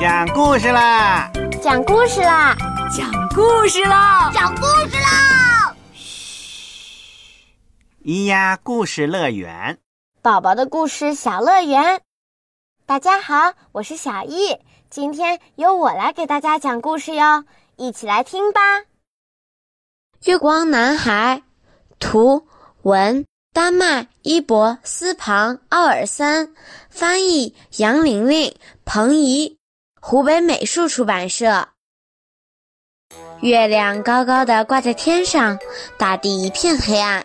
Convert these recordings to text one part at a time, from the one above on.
讲故事啦！讲故事啦！讲故事啦！讲故事啦！嘘，咿呀故事乐园，宝宝的故事小乐园。大家好，我是小易，今天由我来给大家讲故事哟，一起来听吧。月光男孩，图文。丹麦伊博斯庞奥尔森，翻译杨玲玲、彭怡，湖北美术出版社。月亮高高的挂在天上，大地一片黑暗，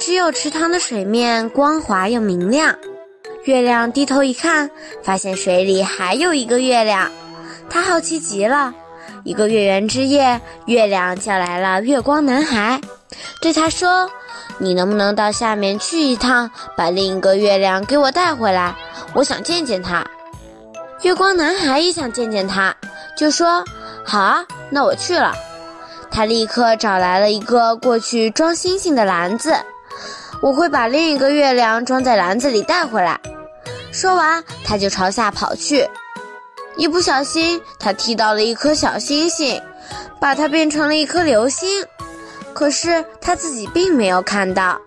只有池塘的水面光滑又明亮。月亮低头一看，发现水里还有一个月亮，他好奇极了。一个月圆之夜，月亮叫来了月光男孩，对他说。你能不能到下面去一趟，把另一个月亮给我带回来？我想见见他。月光男孩也想见见他，就说：“好啊，那我去了。”他立刻找来了一个过去装星星的篮子，我会把另一个月亮装在篮子里带回来。说完，他就朝下跑去。一不小心，他踢到了一颗小星星，把它变成了一颗流星。可是他自己并没有看到，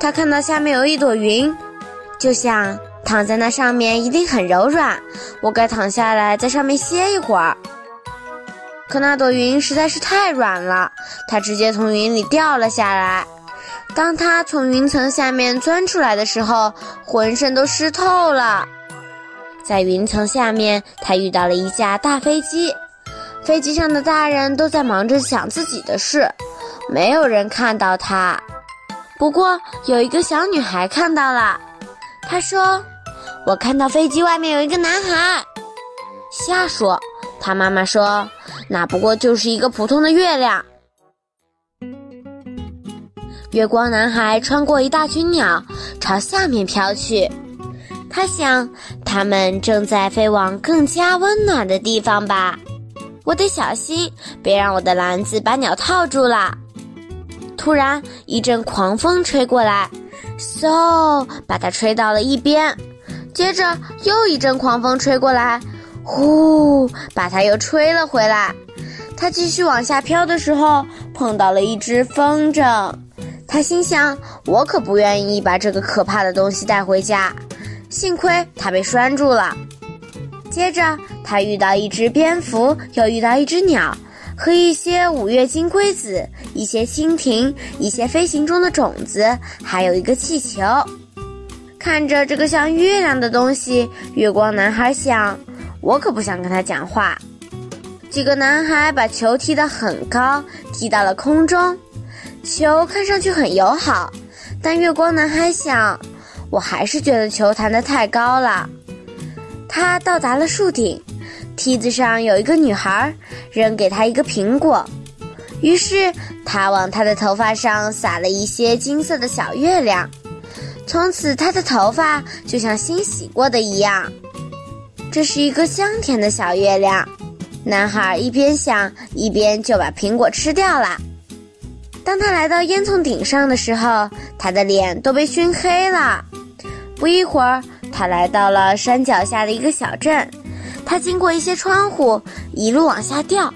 他看到下面有一朵云，就想躺在那上面一定很柔软，我该躺下来在上面歇一会儿。可那朵云实在是太软了，它直接从云里掉了下来。当它从云层下面钻出来的时候，浑身都湿透了。在云层下面，他遇到了一架大飞机，飞机上的大人都在忙着想自己的事。没有人看到他，不过有一个小女孩看到了。她说：“我看到飞机外面有一个男孩。”瞎说！他妈妈说：“那不过就是一个普通的月亮。”月光男孩穿过一大群鸟，朝下面飘去。他想，他们正在飞往更加温暖的地方吧。我得小心，别让我的篮子把鸟套住了。突然，一阵狂风吹过来，嗖，把它吹到了一边。接着又一阵狂风吹过来，呼，把它又吹了回来。它继续往下飘的时候，碰到了一只风筝。它心想：我可不愿意把这个可怕的东西带回家。幸亏它被拴住了。接着，他遇到一只蝙蝠，又遇到一只鸟。和一些五月金龟子、一些蜻蜓、一些飞行中的种子，还有一个气球。看着这个像月亮的东西，月光男孩想：我可不想跟他讲话。几个男孩把球踢得很高，踢到了空中。球看上去很友好，但月光男孩想：我还是觉得球弹得太高了。他到达了树顶。梯子上有一个女孩，扔给他一个苹果，于是他往她的头发上撒了一些金色的小月亮，从此她的头发就像新洗过的一样。这是一个香甜的小月亮，男孩一边想一边就把苹果吃掉了。当他来到烟囱顶上的时候，他的脸都被熏黑了。不一会儿，他来到了山脚下的一个小镇。他经过一些窗户，一路往下掉。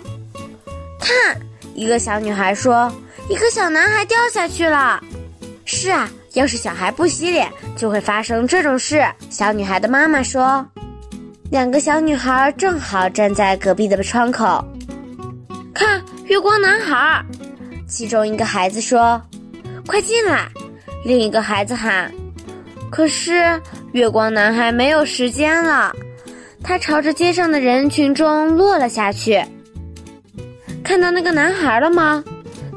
看，一个小女孩说：“一个小男孩掉下去了。”是啊，要是小孩不洗脸，就会发生这种事。小女孩的妈妈说：“两个小女孩正好站在隔壁的窗口，看月光男孩。”其中一个孩子说：“快进来！”另一个孩子喊：“可是月光男孩没有时间了。”他朝着街上的人群中落了下去。看到那个男孩了吗？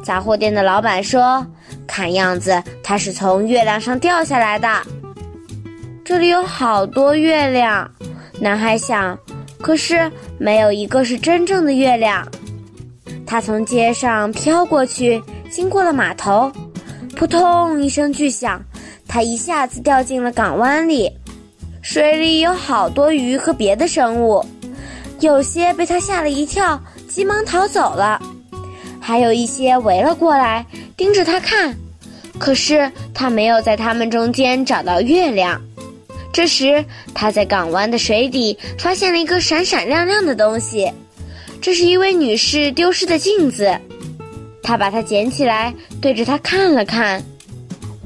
杂货店的老板说：“看样子他是从月亮上掉下来的。”这里有好多月亮，男孩想，可是没有一个是真正的月亮。他从街上飘过去，经过了码头，扑通一声巨响，他一下子掉进了港湾里。水里有好多鱼和别的生物，有些被他吓了一跳，急忙逃走了；还有一些围了过来，盯着他看。可是他没有在他们中间找到月亮。这时，他在港湾的水底发现了一个闪闪亮亮的东西，这是一位女士丢失的镜子。他把它捡起来，对着它看了看。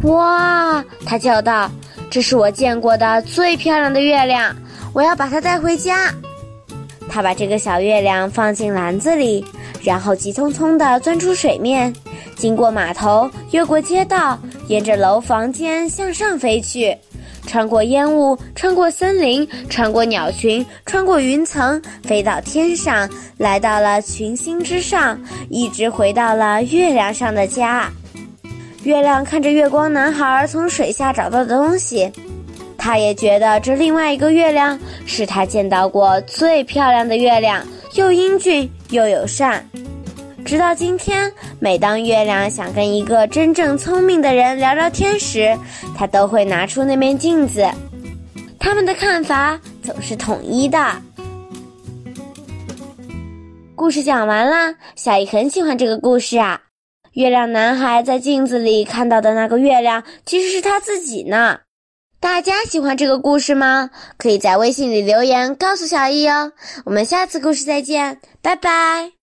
哇！他叫道：“这是我见过的最漂亮的月亮，我要把它带回家。”他把这个小月亮放进篮子里，然后急匆匆地钻出水面，经过码头，越过街道，沿着楼房间向上飞去，穿过烟雾，穿过森林，穿过鸟群，穿过云层，飞到天上，来到了群星之上，一直回到了月亮上的家。月亮看着月光男孩从水下找到的东西。他也觉得这另外一个月亮是他见到过最漂亮的月亮，又英俊又友善。直到今天，每当月亮想跟一个真正聪明的人聊聊天时，他都会拿出那面镜子。他们的看法总是统一的。故事讲完了，小姨很喜欢这个故事啊。月亮男孩在镜子里看到的那个月亮，其实是他自己呢。大家喜欢这个故事吗？可以在微信里留言告诉小易哦。我们下次故事再见，拜拜。